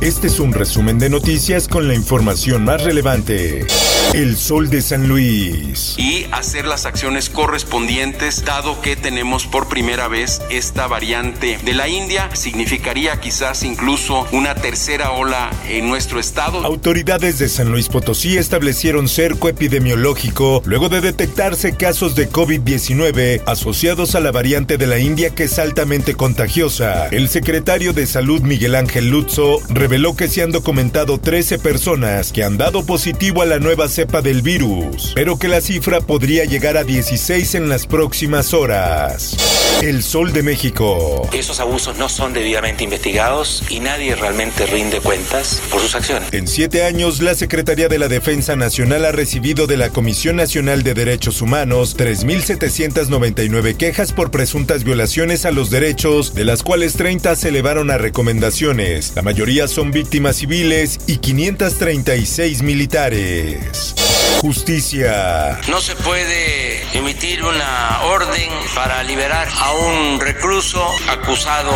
Este es un resumen de noticias con la información más relevante. El Sol de San Luis. Y hacer las acciones correspondientes, dado que tenemos por primera vez esta variante de la India, significaría quizás incluso una tercera ola en nuestro estado. Autoridades de San Luis Potosí establecieron cerco epidemiológico luego de detectarse casos de COVID-19 asociados a la variante de la India que es altamente contagiosa. El secretario de Salud Miguel Ángel Lutzo reveló que se han documentado 13 personas que han dado positivo a la nueva cepa del virus, pero que la cifra podría llegar a 16 en las próximas horas. El Sol de México. Esos abusos no son debidamente investigados y nadie realmente rinde cuentas por sus acciones. En siete años, la Secretaría de la Defensa Nacional ha recibido de la Comisión Nacional de Derechos Humanos 3.799 quejas por presuntas violaciones a los derechos, de las cuales 30 se elevaron a recomendaciones. La mayoría son víctimas civiles y 536 militares. Justicia. No se puede emitir una orden para liberar a un recluso acusado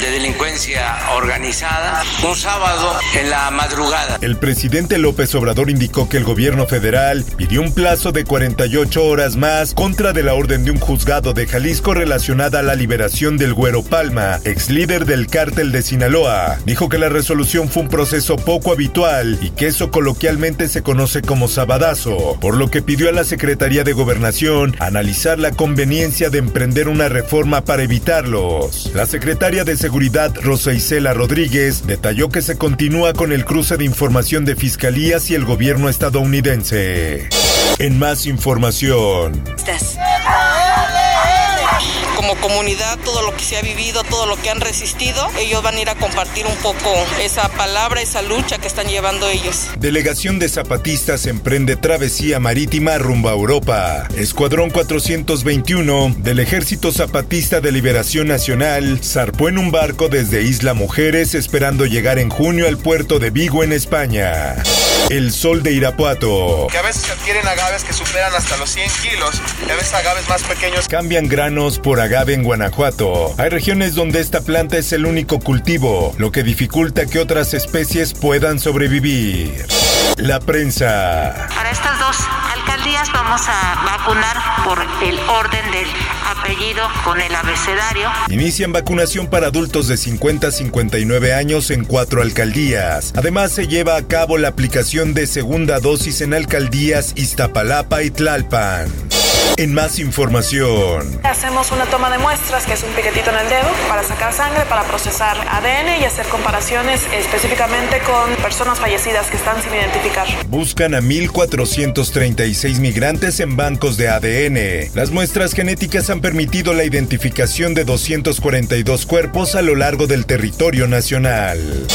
de delincuencia organizada un sábado en la madrugada. El presidente López Obrador indicó que el gobierno federal pidió un plazo de 48 horas más contra de la orden de un juzgado de Jalisco relacionada a la liberación del Güero Palma, ex líder del cártel de Sinaloa. Dijo que la resolución fue un proceso poco habitual y que eso coloquialmente se conoce como por lo que pidió a la Secretaría de Gobernación analizar la conveniencia de emprender una reforma para evitarlos. La secretaria de Seguridad, Rosa Isela Rodríguez, detalló que se continúa con el cruce de información de fiscalías y el gobierno estadounidense. En más información como comunidad, todo lo que se ha vivido, todo lo que han resistido, ellos van a ir a compartir un poco esa palabra, esa lucha que están llevando ellos. Delegación de zapatistas emprende travesía marítima rumbo a Europa. Escuadrón 421 del Ejército Zapatista de Liberación Nacional zarpó en un barco desde Isla Mujeres esperando llegar en junio al puerto de Vigo en España. El sol de Irapuato. Que a veces adquieren agaves que superan hasta los 100 kilos y a veces agaves más pequeños. Cambian granos por agave en Guanajuato. Hay regiones donde esta planta es el único cultivo, lo que dificulta que otras especies puedan sobrevivir. La prensa. Para estas dos alcaldías vamos a vacunar por el orden del apellido con el abecedario. Inician vacunación para adultos de 50 a 59 años en cuatro alcaldías. Además se lleva a cabo la aplicación de segunda dosis en alcaldías Iztapalapa y Tlalpan. En más información. Hacemos una toma de muestras, que es un piquetito en el dedo, para sacar sangre, para procesar ADN y hacer comparaciones específicamente con personas fallecidas que están sin identificar. Buscan a 1.436 migrantes en bancos de ADN. Las muestras genéticas han permitido la identificación de 242 cuerpos a lo largo del territorio nacional.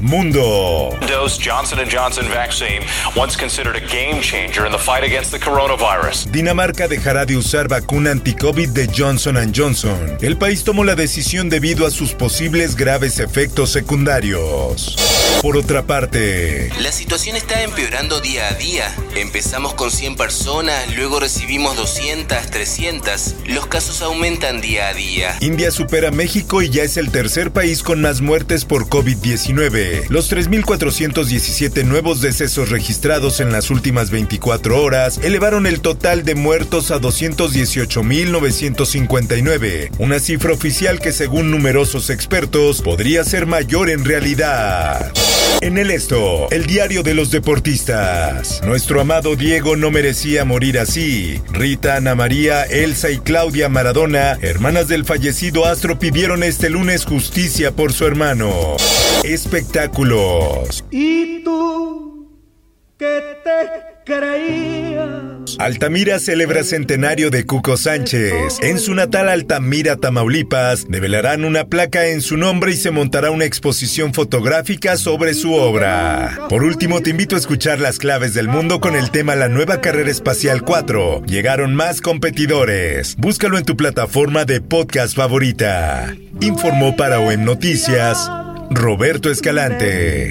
Mundo. Dose Johnson Johnson vaccine, once considered a game changer in the fight against the coronavirus. Dinamarca dejará de usar vacuna anti-COVID de Johnson Johnson. El país tomó la decisión debido a sus posibles graves efectos secundarios. Por otra parte, la situación está empeorando día a día. Empezamos con 100 personas, luego recibimos 200, 300. Los casos aumentan día a día. India supera a México y ya es el tercer país con más muertes por COVID-19. Los 3.417 nuevos decesos registrados en las últimas 24 horas elevaron el total de muertos a 218.959, una cifra oficial que según numerosos expertos podría ser mayor en realidad. En el esto, el diario de los deportistas. Nuestro amado Diego no merecía morir así. Rita, Ana María, Elsa y Claudia Maradona, hermanas del fallecido astro, pidieron este lunes justicia por su hermano. Espectáculos. ¿Y tú te creías? Altamira celebra centenario de Cuco Sánchez. En su natal Altamira, Tamaulipas, develarán una placa en su nombre y se montará una exposición fotográfica sobre su obra. Por último, te invito a escuchar las claves del mundo con el tema La nueva carrera espacial 4. Llegaron más competidores. Búscalo en tu plataforma de podcast favorita. Informó para OEM Noticias Roberto Escalante.